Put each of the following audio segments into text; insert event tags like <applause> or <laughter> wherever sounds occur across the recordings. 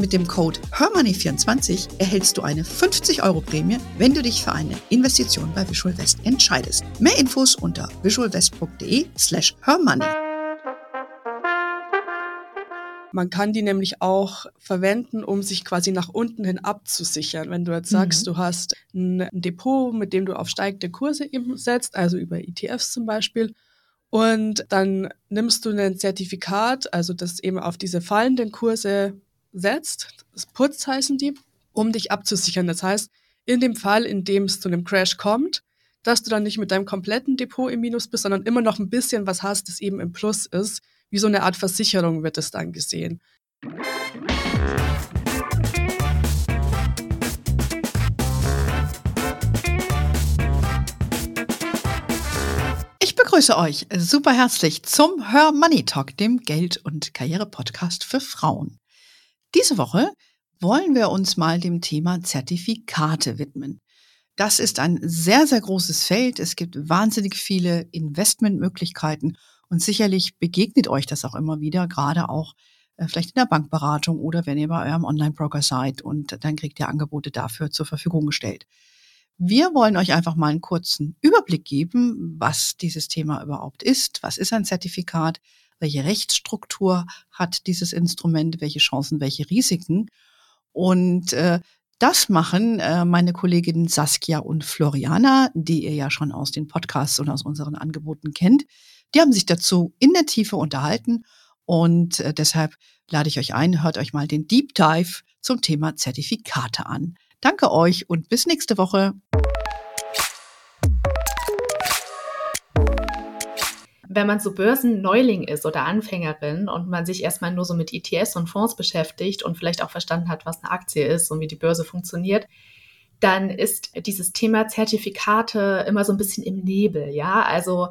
Mit dem Code HERMONEY24 erhältst du eine 50 Euro Prämie, wenn du dich für eine Investition bei Visual West entscheidest. Mehr Infos unter visualwest.de slash hermoney. Man kann die nämlich auch verwenden, um sich quasi nach unten hin abzusichern. Wenn du jetzt sagst, mhm. du hast ein Depot, mit dem du auf steigende Kurse eben setzt, also über ETFs zum Beispiel, und dann nimmst du ein Zertifikat, also das eben auf diese fallenden Kurse setzt, das Putz heißen die, um dich abzusichern. Das heißt, in dem Fall, in dem es zu einem Crash kommt, dass du dann nicht mit deinem kompletten Depot im Minus bist, sondern immer noch ein bisschen was hast, das eben im Plus ist. Wie so eine Art Versicherung wird es dann gesehen. Ich begrüße euch super herzlich zum Her Money Talk, dem Geld- und Karriere-Podcast für Frauen. Diese Woche wollen wir uns mal dem Thema Zertifikate widmen. Das ist ein sehr, sehr großes Feld. Es gibt wahnsinnig viele Investmentmöglichkeiten und sicherlich begegnet euch das auch immer wieder, gerade auch äh, vielleicht in der Bankberatung oder wenn ihr bei eurem Online-Broker seid und dann kriegt ihr Angebote dafür zur Verfügung gestellt. Wir wollen euch einfach mal einen kurzen Überblick geben, was dieses Thema überhaupt ist. Was ist ein Zertifikat? Welche Rechtsstruktur hat dieses Instrument, welche Chancen, welche Risiken. Und äh, das machen äh, meine Kolleginnen Saskia und Floriana, die ihr ja schon aus den Podcasts und aus unseren Angeboten kennt. Die haben sich dazu in der Tiefe unterhalten und äh, deshalb lade ich euch ein, hört euch mal den Deep Dive zum Thema Zertifikate an. Danke euch und bis nächste Woche. Wenn man so Börsenneuling ist oder Anfängerin und man sich erstmal nur so mit ETFs und Fonds beschäftigt und vielleicht auch verstanden hat, was eine Aktie ist und wie die Börse funktioniert, dann ist dieses Thema Zertifikate immer so ein bisschen im Nebel, ja. Also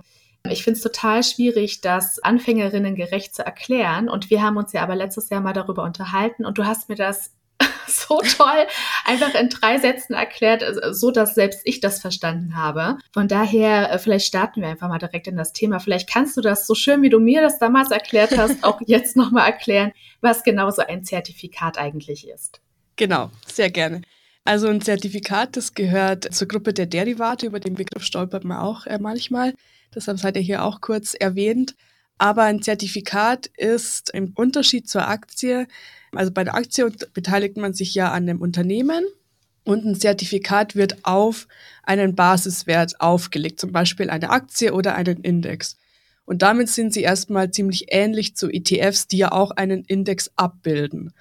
ich finde es total schwierig, das Anfängerinnen gerecht zu erklären. Und wir haben uns ja aber letztes Jahr mal darüber unterhalten und du hast mir das <laughs> so toll einfach in drei Sätzen erklärt, äh, so dass selbst ich das verstanden habe. Von daher, äh, vielleicht starten wir einfach mal direkt in das Thema. Vielleicht kannst du das so schön, wie du mir das damals erklärt hast, <laughs> auch jetzt nochmal erklären, was genau so ein Zertifikat eigentlich ist. Genau, sehr gerne. Also ein Zertifikat, das gehört zur Gruppe der Derivate, über den Begriff stolpert man auch äh, manchmal. Deshalb seid ihr hier auch kurz erwähnt. Aber ein Zertifikat ist im Unterschied zur Aktie also bei der Aktie beteiligt man sich ja an dem Unternehmen und ein Zertifikat wird auf einen Basiswert aufgelegt, zum Beispiel eine Aktie oder einen Index. Und damit sind sie erstmal ziemlich ähnlich zu ETFs, die ja auch einen Index abbilden.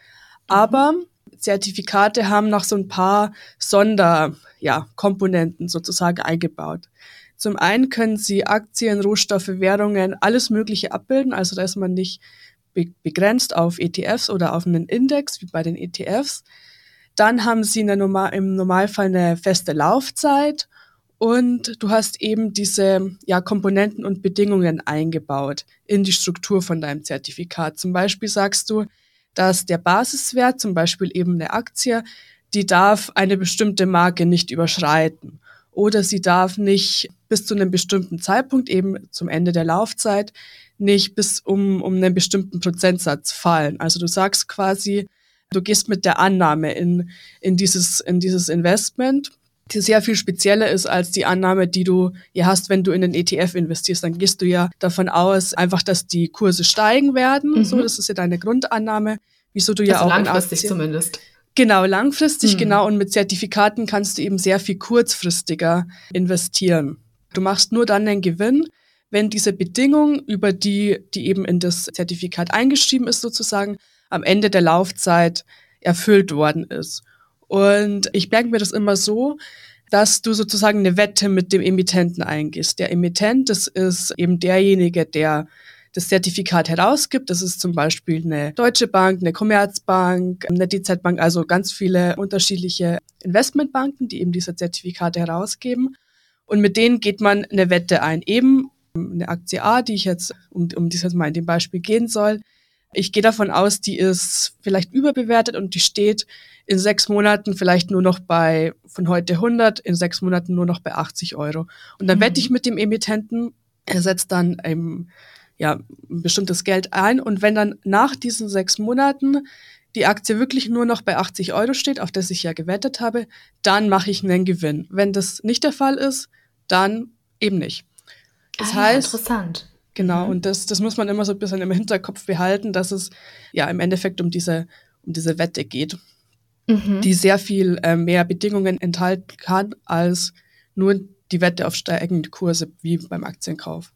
Aber Zertifikate haben noch so ein paar Sonderkomponenten ja, sozusagen eingebaut. Zum einen können sie Aktien, Rohstoffe, Währungen, alles Mögliche abbilden. Also da ist man nicht begrenzt auf ETFs oder auf einen Index, wie bei den ETFs. Dann haben sie normal, im Normalfall eine feste Laufzeit und du hast eben diese ja, Komponenten und Bedingungen eingebaut in die Struktur von deinem Zertifikat. Zum Beispiel sagst du, dass der Basiswert, zum Beispiel eben eine Aktie, die darf eine bestimmte Marke nicht überschreiten oder sie darf nicht bis zu einem bestimmten Zeitpunkt, eben zum Ende der Laufzeit, nicht bis um, um einen bestimmten Prozentsatz fallen. Also du sagst quasi, du gehst mit der Annahme in, in, dieses, in dieses Investment, die sehr viel spezieller ist als die Annahme, die du ja hast, wenn du in den ETF investierst. Dann gehst du ja davon aus, einfach, dass die Kurse steigen werden. Mhm. So, das ist ja deine Grundannahme. Wieso du ja also auch langfristig zumindest. Genau, langfristig, mhm. genau. Und mit Zertifikaten kannst du eben sehr viel kurzfristiger investieren. Du machst nur dann den Gewinn, wenn diese Bedingung, über die, die eben in das Zertifikat eingeschrieben ist, sozusagen am Ende der Laufzeit erfüllt worden ist. Und ich merke mir das immer so, dass du sozusagen eine Wette mit dem Emittenten eingehst. Der Emittent, das ist eben derjenige, der das Zertifikat herausgibt. Das ist zum Beispiel eine Deutsche Bank, eine Commerzbank, eine DZ Bank, also ganz viele unterschiedliche Investmentbanken, die eben diese Zertifikate herausgeben. Und mit denen geht man eine Wette ein. Eben eine Aktie A, die ich jetzt, um, um die es jetzt mal in dem Beispiel gehen soll. Ich gehe davon aus, die ist vielleicht überbewertet und die steht in sechs Monaten vielleicht nur noch bei, von heute 100, in sechs Monaten nur noch bei 80 Euro. Und dann mhm. wette ich mit dem Emittenten, er setzt dann ein, ja, ein bestimmtes Geld ein und wenn dann nach diesen sechs Monaten die Aktie wirklich nur noch bei 80 Euro steht, auf das ich ja gewettet habe, dann mache ich einen Gewinn. Wenn das nicht der Fall ist, dann eben nicht. Das ah, heißt, interessant. Genau, mhm. und das, das muss man immer so ein bisschen im Hinterkopf behalten, dass es ja im Endeffekt um diese, um diese Wette geht, mhm. die sehr viel äh, mehr Bedingungen enthalten kann als nur die Wette auf steigende Kurse wie beim Aktienkauf.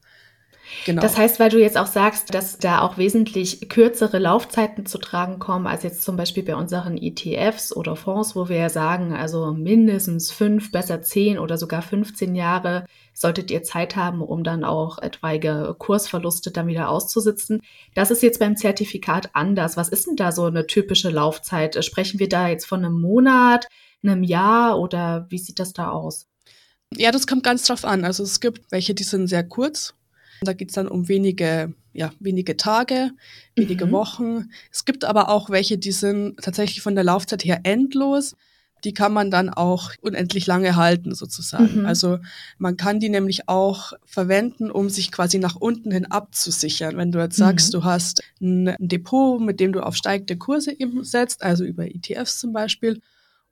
Genau. Das heißt, weil du jetzt auch sagst, dass da auch wesentlich kürzere Laufzeiten zu tragen kommen, als jetzt zum Beispiel bei unseren ETFs oder Fonds, wo wir ja sagen, also mindestens fünf, besser zehn oder sogar 15 Jahre solltet ihr Zeit haben, um dann auch etwaige Kursverluste dann wieder auszusitzen. Das ist jetzt beim Zertifikat anders. Was ist denn da so eine typische Laufzeit? Sprechen wir da jetzt von einem Monat, einem Jahr oder wie sieht das da aus? Ja, das kommt ganz drauf an. Also es gibt welche, die sind sehr kurz. Da geht es dann um wenige, ja, wenige Tage, wenige mhm. Wochen. Es gibt aber auch welche, die sind tatsächlich von der Laufzeit her endlos. Die kann man dann auch unendlich lange halten, sozusagen. Mhm. Also man kann die nämlich auch verwenden, um sich quasi nach unten hin abzusichern. Wenn du jetzt sagst, mhm. du hast ein Depot, mit dem du auf steigende Kurse eben setzt, also über ETFs zum Beispiel,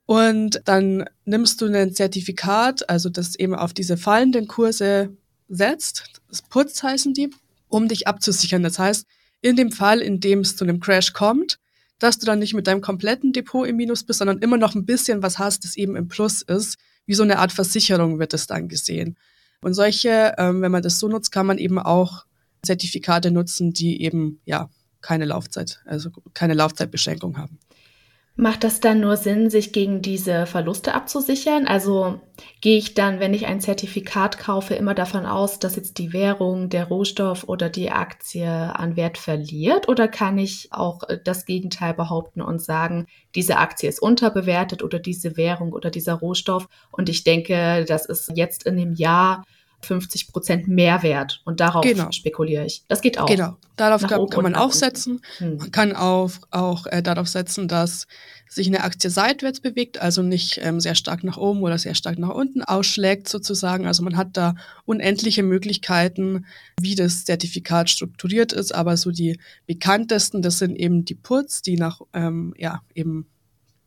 und dann nimmst du ein Zertifikat, also das eben auf diese fallenden Kurse setzt, Putz heißen die, um dich abzusichern. Das heißt, in dem Fall, in dem es zu einem Crash kommt, dass du dann nicht mit deinem kompletten Depot im Minus bist, sondern immer noch ein bisschen was hast, das eben im Plus ist. Wie so eine Art Versicherung wird es dann gesehen. Und solche, ähm, wenn man das so nutzt, kann man eben auch Zertifikate nutzen, die eben ja keine Laufzeit, also keine Laufzeitbeschränkung haben. Macht das dann nur Sinn, sich gegen diese Verluste abzusichern? Also gehe ich dann, wenn ich ein Zertifikat kaufe, immer davon aus, dass jetzt die Währung, der Rohstoff oder die Aktie an Wert verliert? Oder kann ich auch äh, das Gegenteil behaupten und sagen, diese Aktie ist unterbewertet oder diese Währung oder dieser Rohstoff? Und ich denke, das ist jetzt in dem Jahr 50 Prozent Mehrwert und darauf genau. spekuliere ich. Das geht auch. Genau, darauf kann, kann man aufsetzen. Hm. Man kann auch, auch äh, darauf setzen, dass sich eine Aktie seitwärts bewegt, also nicht ähm, sehr stark nach oben oder sehr stark nach unten ausschlägt sozusagen. Also man hat da unendliche Möglichkeiten, wie das Zertifikat strukturiert ist, aber so die bekanntesten, das sind eben die Puts, die nach ähm, ja eben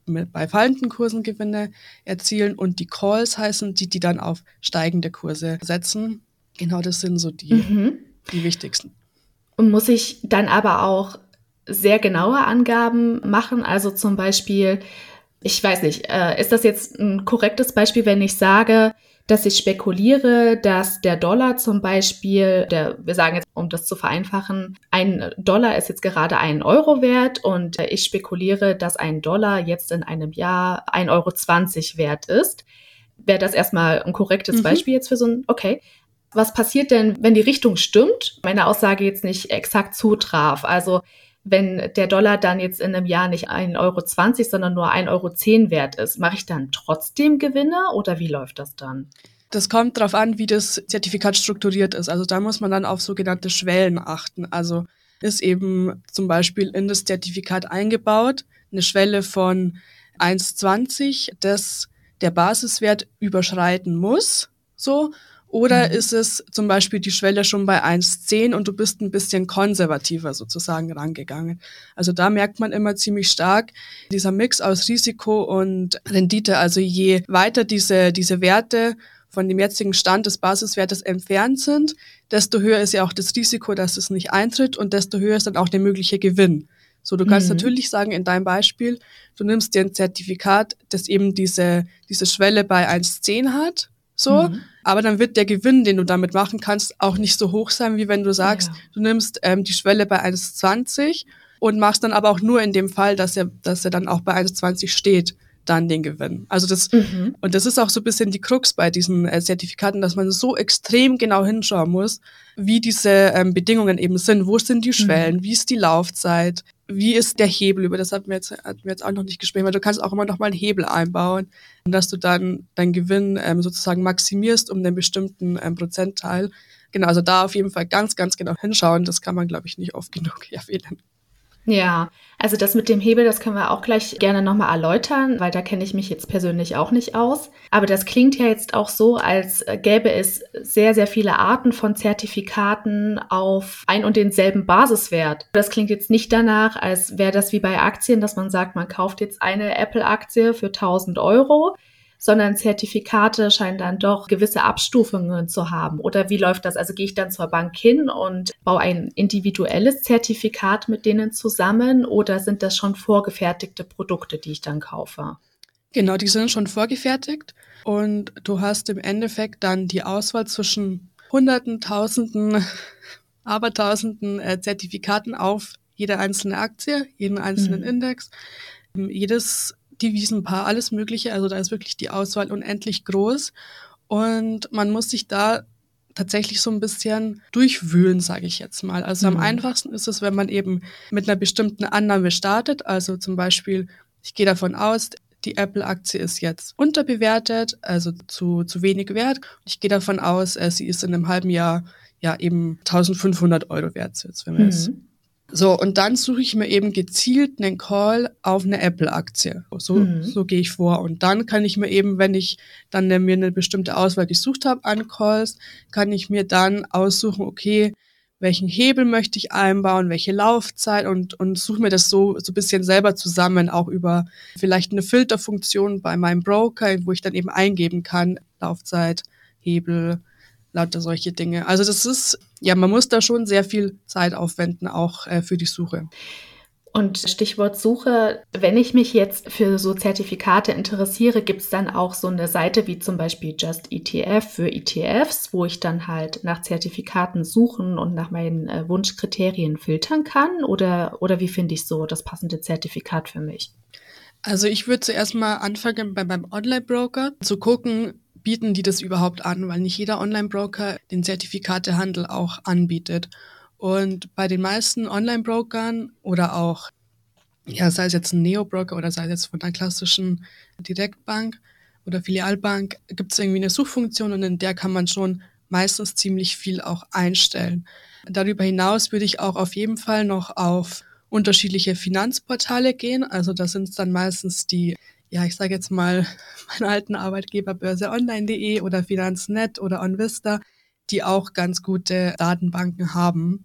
bei fallenden Kursen Gewinne erzielen und die Calls heißen die, die dann auf steigende Kurse setzen. Genau, das sind so die, mhm. die wichtigsten. Und muss ich dann aber auch sehr genaue Angaben machen? Also zum Beispiel, ich weiß nicht, äh, ist das jetzt ein korrektes Beispiel, wenn ich sage, dass ich spekuliere, dass der Dollar zum Beispiel, der, wir sagen jetzt, um das zu vereinfachen, ein Dollar ist jetzt gerade ein Euro wert und ich spekuliere, dass ein Dollar jetzt in einem Jahr 1,20 Euro wert ist. Wäre das erstmal ein korrektes mhm. Beispiel jetzt für so ein, okay. Was passiert denn, wenn die Richtung stimmt? Meine Aussage jetzt nicht exakt zutraf. Also wenn der Dollar dann jetzt in einem Jahr nicht 1,20 Euro, sondern nur 1,10 Euro wert ist, mache ich dann trotzdem Gewinne oder wie läuft das dann? Das kommt darauf an, wie das Zertifikat strukturiert ist. Also da muss man dann auf sogenannte Schwellen achten. Also ist eben zum Beispiel in das Zertifikat eingebaut eine Schwelle von 1,20, das der Basiswert überschreiten muss. So. Oder mhm. ist es zum Beispiel die Schwelle schon bei 1,10 und du bist ein bisschen konservativer sozusagen rangegangen? Also da merkt man immer ziemlich stark dieser Mix aus Risiko und Rendite. Also je weiter diese, diese Werte von dem jetzigen Stand des Basiswertes entfernt sind, desto höher ist ja auch das Risiko, dass es nicht eintritt und desto höher ist dann auch der mögliche Gewinn. So, du kannst mhm. natürlich sagen, in deinem Beispiel, du nimmst dir ein Zertifikat, das eben diese, diese Schwelle bei 1,10 hat, so, mhm. Aber dann wird der Gewinn, den du damit machen kannst, auch nicht so hoch sein, wie wenn du sagst, ja. du nimmst ähm, die Schwelle bei 1,20 und machst dann aber auch nur in dem Fall, dass er, dass er dann auch bei 1,20 steht. dann den Gewinn. Also das, mhm. und das ist auch so ein bisschen die Krux bei diesen äh, Zertifikaten, dass man so extrem genau hinschauen muss, wie diese ähm, Bedingungen eben sind. Wo sind die mhm. Schwellen? Mhm. Wie ist die Laufzeit? Wie ist der Hebel? Über das hatten wir jetzt, hatten wir jetzt auch noch nicht gesprochen, weil du kannst auch immer noch mal einen Hebel einbauen, dass du dann deinen Gewinn ähm, sozusagen maximierst um einen bestimmten ähm, Prozentteil. Genau, also da auf jeden Fall ganz, ganz genau hinschauen. Das kann man, glaube ich, nicht oft genug <laughs> erwähnen. Ja, also das mit dem Hebel, das können wir auch gleich gerne nochmal erläutern, weil da kenne ich mich jetzt persönlich auch nicht aus. Aber das klingt ja jetzt auch so, als gäbe es sehr, sehr viele Arten von Zertifikaten auf ein und denselben Basiswert. Das klingt jetzt nicht danach, als wäre das wie bei Aktien, dass man sagt, man kauft jetzt eine Apple-Aktie für 1000 Euro sondern Zertifikate scheinen dann doch gewisse Abstufungen zu haben. Oder wie läuft das? Also gehe ich dann zur Bank hin und baue ein individuelles Zertifikat mit denen zusammen oder sind das schon vorgefertigte Produkte, die ich dann kaufe? Genau, die sind schon vorgefertigt und du hast im Endeffekt dann die Auswahl zwischen Hunderten, Tausenden, <laughs> Abertausenden äh, Zertifikaten auf jede einzelne Aktie, jeden einzelnen mhm. Index. Jedes Devisenpaar, alles Mögliche. Also da ist wirklich die Auswahl unendlich groß. Und man muss sich da tatsächlich so ein bisschen durchwühlen, sage ich jetzt mal. Also mhm. am einfachsten ist es, wenn man eben mit einer bestimmten Annahme startet. Also zum Beispiel, ich gehe davon aus, die Apple-Aktie ist jetzt unterbewertet, also zu, zu wenig wert. Ich gehe davon aus, äh, sie ist in einem halben Jahr ja eben 1500 Euro wert, jetzt, wenn wir mhm. es so, und dann suche ich mir eben gezielt einen Call auf eine Apple-Aktie. So, mhm. so gehe ich vor. Und dann kann ich mir eben, wenn ich dann mir eine bestimmte Auswahl gesucht habe an Calls, kann ich mir dann aussuchen, okay, welchen Hebel möchte ich einbauen, welche Laufzeit und, und suche mir das so, so ein bisschen selber zusammen, auch über vielleicht eine Filterfunktion bei meinem Broker, wo ich dann eben eingeben kann, Laufzeit, Hebel, lauter solche Dinge. Also das ist, ja, man muss da schon sehr viel Zeit aufwenden, auch äh, für die Suche. Und Stichwort Suche, wenn ich mich jetzt für so Zertifikate interessiere, gibt es dann auch so eine Seite wie zum Beispiel Just ETF für ETFs, wo ich dann halt nach Zertifikaten suchen und nach meinen äh, Wunschkriterien filtern kann? Oder, oder wie finde ich so das passende Zertifikat für mich? Also ich würde zuerst mal anfangen bei meinem Online-Broker zu gucken, bieten die das überhaupt an, weil nicht jeder Online-Broker den Zertifikatehandel auch anbietet. Und bei den meisten Online-Brokern oder auch, ja, sei es jetzt ein Neo-Broker oder sei es jetzt von einer klassischen Direktbank oder Filialbank, gibt es irgendwie eine Suchfunktion und in der kann man schon meistens ziemlich viel auch einstellen. Darüber hinaus würde ich auch auf jeden Fall noch auf unterschiedliche Finanzportale gehen. Also da sind es dann meistens die ja, ich sage jetzt mal, <laughs> meinen alten Arbeitgeber börseonline.de oder Finanznet oder OnVista, die auch ganz gute Datenbanken haben,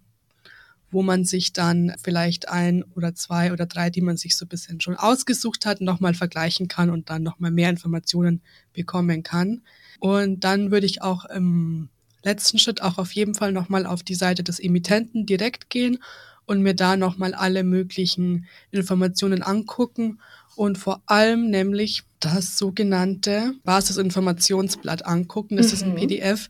wo man sich dann vielleicht ein oder zwei oder drei, die man sich so ein bisschen schon ausgesucht hat, nochmal vergleichen kann und dann nochmal mehr Informationen bekommen kann. Und dann würde ich auch im letzten Schritt auch auf jeden Fall nochmal auf die Seite des Emittenten direkt gehen und mir da nochmal alle möglichen Informationen angucken und vor allem nämlich das sogenannte Basisinformationsblatt angucken. Das mhm. ist ein mhm. PDF,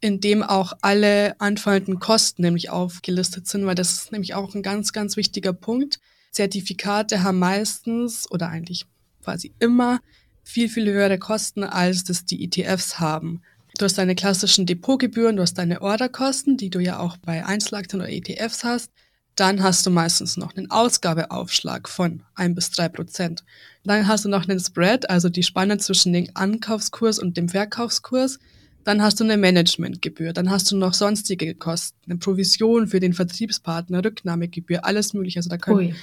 in dem auch alle anfallenden Kosten nämlich aufgelistet sind, weil das ist nämlich auch ein ganz, ganz wichtiger Punkt. Zertifikate haben meistens oder eigentlich quasi immer viel, viel höhere Kosten, als das die ETFs haben. Du hast deine klassischen Depotgebühren, du hast deine Orderkosten, die du ja auch bei Einzelaktien oder ETFs hast dann hast du meistens noch einen Ausgabeaufschlag von ein bis drei Prozent. Dann hast du noch einen Spread, also die Spanne zwischen dem Ankaufskurs und dem Verkaufskurs. Dann hast du eine Managementgebühr, dann hast du noch sonstige Kosten, eine Provision für den Vertriebspartner, Rücknahmegebühr, alles mögliche. Also da kann,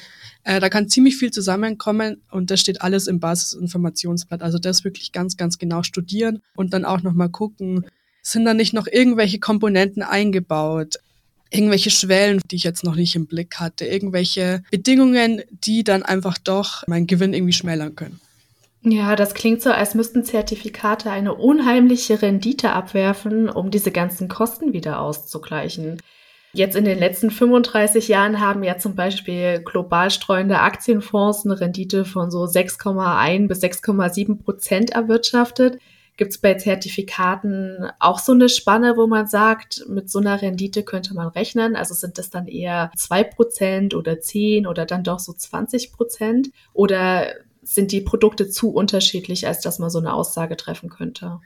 äh, da kann ziemlich viel zusammenkommen und das steht alles im Basisinformationsblatt. Also das wirklich ganz, ganz genau studieren und dann auch nochmal gucken, sind da nicht noch irgendwelche Komponenten eingebaut? Irgendwelche Schwellen, die ich jetzt noch nicht im Blick hatte, irgendwelche Bedingungen, die dann einfach doch meinen Gewinn irgendwie schmälern können. Ja, das klingt so, als müssten Zertifikate eine unheimliche Rendite abwerfen, um diese ganzen Kosten wieder auszugleichen. Jetzt in den letzten 35 Jahren haben ja zum Beispiel global streuende Aktienfonds eine Rendite von so 6,1 bis 6,7 Prozent erwirtschaftet. Gibt es bei Zertifikaten auch so eine Spanne, wo man sagt, mit so einer Rendite könnte man rechnen? Also sind das dann eher zwei Prozent oder zehn oder dann doch so 20 Prozent? Oder sind die Produkte zu unterschiedlich, als dass man so eine Aussage treffen könnte?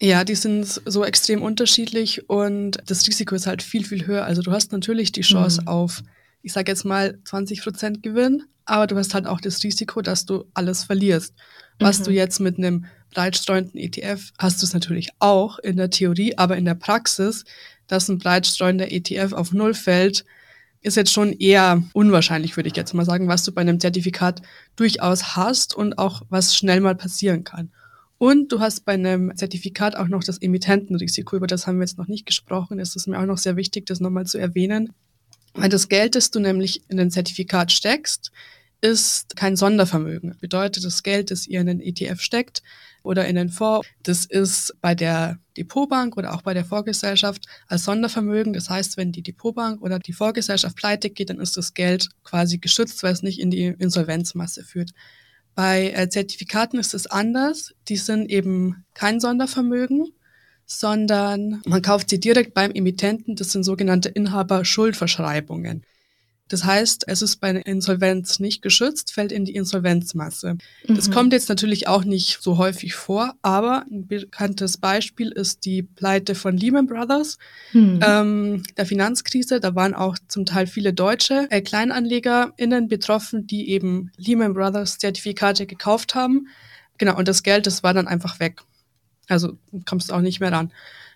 Ja, die sind so extrem unterschiedlich und das Risiko ist halt viel, viel höher. Also du hast natürlich die Chance mhm. auf, ich sage jetzt mal 20 Prozent Gewinn, aber du hast halt auch das Risiko, dass du alles verlierst. Was mhm. du jetzt mit einem breitstreuenden ETF hast du es natürlich auch in der Theorie, aber in der Praxis, dass ein breitstreuender ETF auf Null fällt, ist jetzt schon eher unwahrscheinlich, würde ich jetzt mal sagen, was du bei einem Zertifikat durchaus hast und auch was schnell mal passieren kann. Und du hast bei einem Zertifikat auch noch das Emittentenrisiko, über das haben wir jetzt noch nicht gesprochen. Es ist mir auch noch sehr wichtig, das nochmal zu erwähnen. Weil das Geld, das du nämlich in ein Zertifikat steckst, ist kein Sondervermögen. Bedeutet, das Geld, das ihr in den ETF steckt oder in den Fonds, das ist bei der Depotbank oder auch bei der Vorgesellschaft als Sondervermögen. Das heißt, wenn die Depotbank oder die Vorgesellschaft pleite geht, dann ist das Geld quasi geschützt, weil es nicht in die Insolvenzmasse führt. Bei äh, Zertifikaten ist es anders. Die sind eben kein Sondervermögen, sondern man kauft sie direkt beim Emittenten. Das sind sogenannte Inhaber-Schuldverschreibungen. Das heißt, es ist bei einer Insolvenz nicht geschützt, fällt in die Insolvenzmasse. Mhm. Das kommt jetzt natürlich auch nicht so häufig vor, aber ein bekanntes Beispiel ist die Pleite von Lehman Brothers, mhm. ähm, der Finanzkrise. Da waren auch zum Teil viele deutsche äh, KleinanlegerInnen betroffen, die eben Lehman Brothers Zertifikate gekauft haben. Genau, und das Geld, das war dann einfach weg. Also kommst auch nicht mehr ran.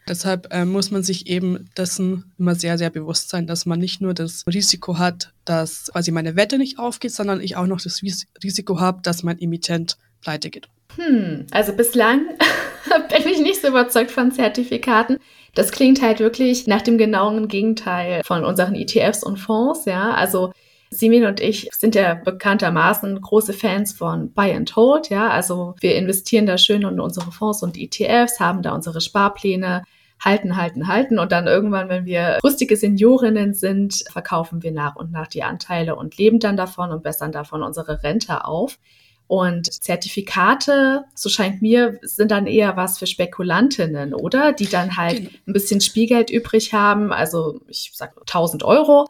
Deshalb äh, muss man sich eben dessen immer sehr, sehr bewusst sein, dass man nicht nur das Risiko hat, dass quasi meine Wette nicht aufgeht, sondern ich auch noch das Risiko habe, dass mein Emittent pleite geht. Hm, also bislang <laughs> bin ich nicht so überzeugt von Zertifikaten. Das klingt halt wirklich nach dem genauen Gegenteil von unseren ETFs und Fonds, ja. Also Simin und ich sind ja bekanntermaßen große Fans von Buy and Hold, ja. Also wir investieren da schön in unsere Fonds und ETFs, haben da unsere Sparpläne, halten, halten, halten. Und dann irgendwann, wenn wir rüstige Seniorinnen sind, verkaufen wir nach und nach die Anteile und leben dann davon und bessern davon unsere Rente auf. Und Zertifikate, so scheint mir, sind dann eher was für Spekulantinnen, oder? Die dann halt genau. ein bisschen Spielgeld übrig haben, also ich sag 1000 Euro.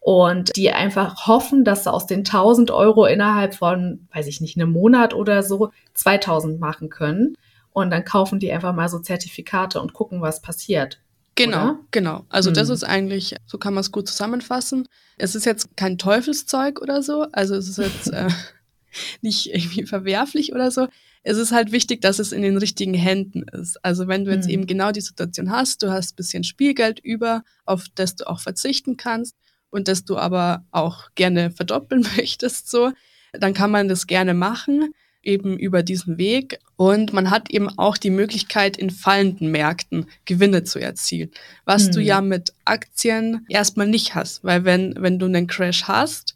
Und die einfach hoffen, dass sie aus den 1000 Euro innerhalb von, weiß ich nicht, einem Monat oder so 2000 machen können. Und dann kaufen die einfach mal so Zertifikate und gucken, was passiert. Genau, oder? genau. Also hm. das ist eigentlich, so kann man es gut zusammenfassen. Es ist jetzt kein Teufelszeug oder so. Also es ist jetzt äh, <laughs> nicht irgendwie verwerflich oder so. Es ist halt wichtig, dass es in den richtigen Händen ist. Also wenn du jetzt hm. eben genau die Situation hast, du hast ein bisschen Spielgeld über, auf das du auch verzichten kannst und das du aber auch gerne verdoppeln <laughs> möchtest, so, dann kann man das gerne machen eben über diesen Weg. Und man hat eben auch die Möglichkeit, in fallenden Märkten Gewinne zu erzielen, was hm. du ja mit Aktien erstmal nicht hast. Weil wenn, wenn du einen Crash hast,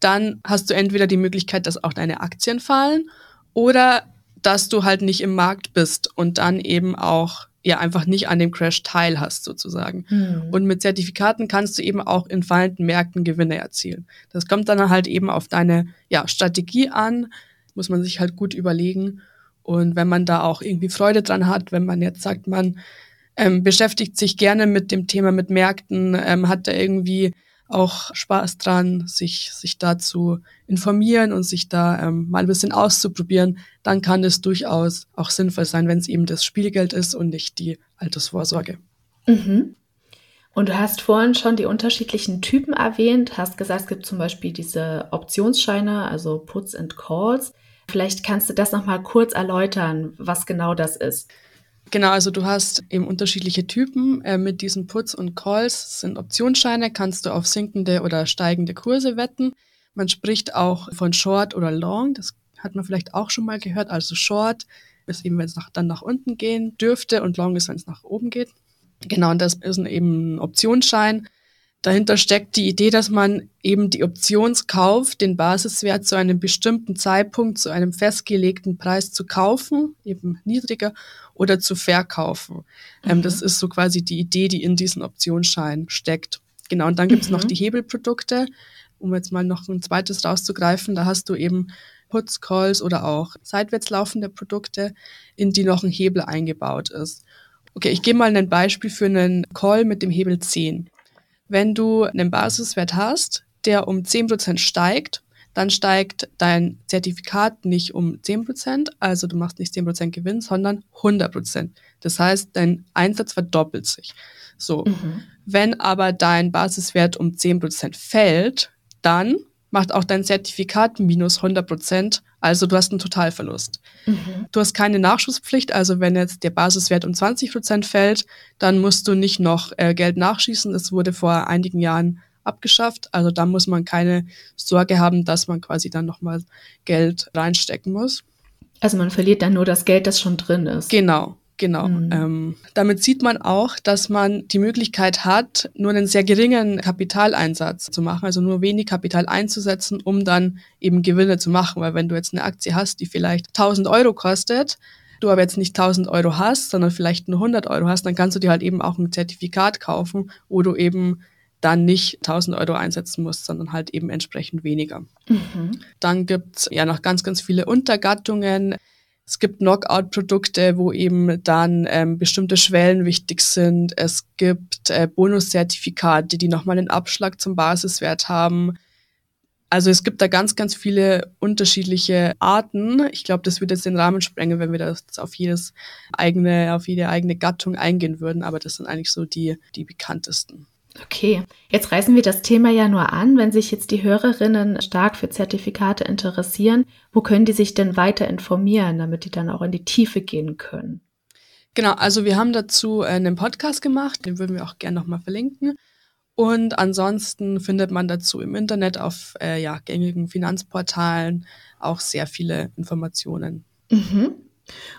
dann hast du entweder die Möglichkeit, dass auch deine Aktien fallen oder dass du halt nicht im Markt bist und dann eben auch ja einfach nicht an dem Crash teil hast sozusagen. Hm. Und mit Zertifikaten kannst du eben auch in fallenden Märkten Gewinne erzielen. Das kommt dann halt eben auf deine ja, Strategie an, muss man sich halt gut überlegen. Und wenn man da auch irgendwie Freude dran hat, wenn man jetzt sagt, man ähm, beschäftigt sich gerne mit dem Thema mit Märkten, ähm, hat da irgendwie auch Spaß dran, sich, sich da zu informieren und sich da ähm, mal ein bisschen auszuprobieren, dann kann es durchaus auch sinnvoll sein, wenn es eben das Spielgeld ist und nicht die Altersvorsorge. Mhm. Und du hast vorhin schon die unterschiedlichen Typen erwähnt, hast gesagt, es gibt zum Beispiel diese Optionsscheine, also Puts and Calls. Vielleicht kannst du das nochmal kurz erläutern, was genau das ist. Genau, also du hast eben unterschiedliche Typen äh, mit diesen Puts und Calls. Sind Optionsscheine, kannst du auf sinkende oder steigende Kurse wetten. Man spricht auch von Short oder Long, das hat man vielleicht auch schon mal gehört. Also Short ist eben, wenn es nach, dann nach unten gehen dürfte und Long ist, wenn es nach oben geht. Genau, und das ist eben ein Optionsschein. Dahinter steckt die Idee, dass man eben die Optionskauf, den Basiswert zu einem bestimmten Zeitpunkt, zu einem festgelegten Preis zu kaufen, eben niedriger, oder zu verkaufen. Ähm, mhm. das ist so quasi die Idee, die in diesen Optionsschein steckt. Genau, und dann gibt's mhm. noch die Hebelprodukte, um jetzt mal noch ein zweites rauszugreifen. Da hast du eben Puts, Calls oder auch seitwärts laufende Produkte, in die noch ein Hebel eingebaut ist. Okay, ich gebe mal ein Beispiel für einen Call mit dem Hebel 10. Wenn du einen Basiswert hast, der um 10% steigt, dann steigt dein Zertifikat nicht um 10%, also du machst nicht 10% Gewinn, sondern 100%. Das heißt, dein Einsatz verdoppelt sich. So. Mhm. Wenn aber dein Basiswert um 10% fällt, dann macht auch dein Zertifikat minus 100 Prozent, also du hast einen Totalverlust. Mhm. Du hast keine Nachschusspflicht, also wenn jetzt der Basiswert um 20 Prozent fällt, dann musst du nicht noch äh, Geld nachschießen. Das wurde vor einigen Jahren abgeschafft, also da muss man keine Sorge haben, dass man quasi dann nochmal Geld reinstecken muss. Also man verliert dann nur das Geld, das schon drin ist. Genau. Genau. Mhm. Ähm, damit sieht man auch, dass man die Möglichkeit hat, nur einen sehr geringen Kapitaleinsatz zu machen, also nur wenig Kapital einzusetzen, um dann eben Gewinne zu machen. Weil wenn du jetzt eine Aktie hast, die vielleicht 1000 Euro kostet, du aber jetzt nicht 1000 Euro hast, sondern vielleicht nur 100 Euro hast, dann kannst du dir halt eben auch ein Zertifikat kaufen, wo du eben dann nicht 1000 Euro einsetzen musst, sondern halt eben entsprechend weniger. Mhm. Dann gibt's ja noch ganz, ganz viele Untergattungen. Es gibt Knockout-Produkte, wo eben dann ähm, bestimmte Schwellen wichtig sind. Es gibt äh, Bonuszertifikate, die nochmal einen Abschlag zum Basiswert haben. Also es gibt da ganz, ganz viele unterschiedliche Arten. Ich glaube, das würde jetzt den Rahmen sprengen, wenn wir das auf jedes eigene, auf jede eigene Gattung eingehen würden. Aber das sind eigentlich so die, die bekanntesten. Okay, jetzt reißen wir das Thema ja nur an. Wenn sich jetzt die Hörerinnen stark für Zertifikate interessieren, wo können die sich denn weiter informieren, damit die dann auch in die Tiefe gehen können? Genau, also wir haben dazu einen Podcast gemacht, den würden wir auch gerne nochmal verlinken. Und ansonsten findet man dazu im Internet auf äh, ja, gängigen Finanzportalen auch sehr viele Informationen. Mhm.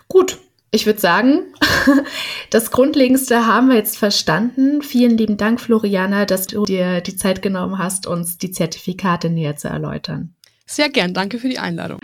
Gut, ich würde sagen, <laughs> das Grundlegendste haben wir jetzt verstanden. Vielen lieben Dank, Floriana, dass du dir die Zeit genommen hast, uns die Zertifikate näher zu erläutern. Sehr gern. Danke für die Einladung.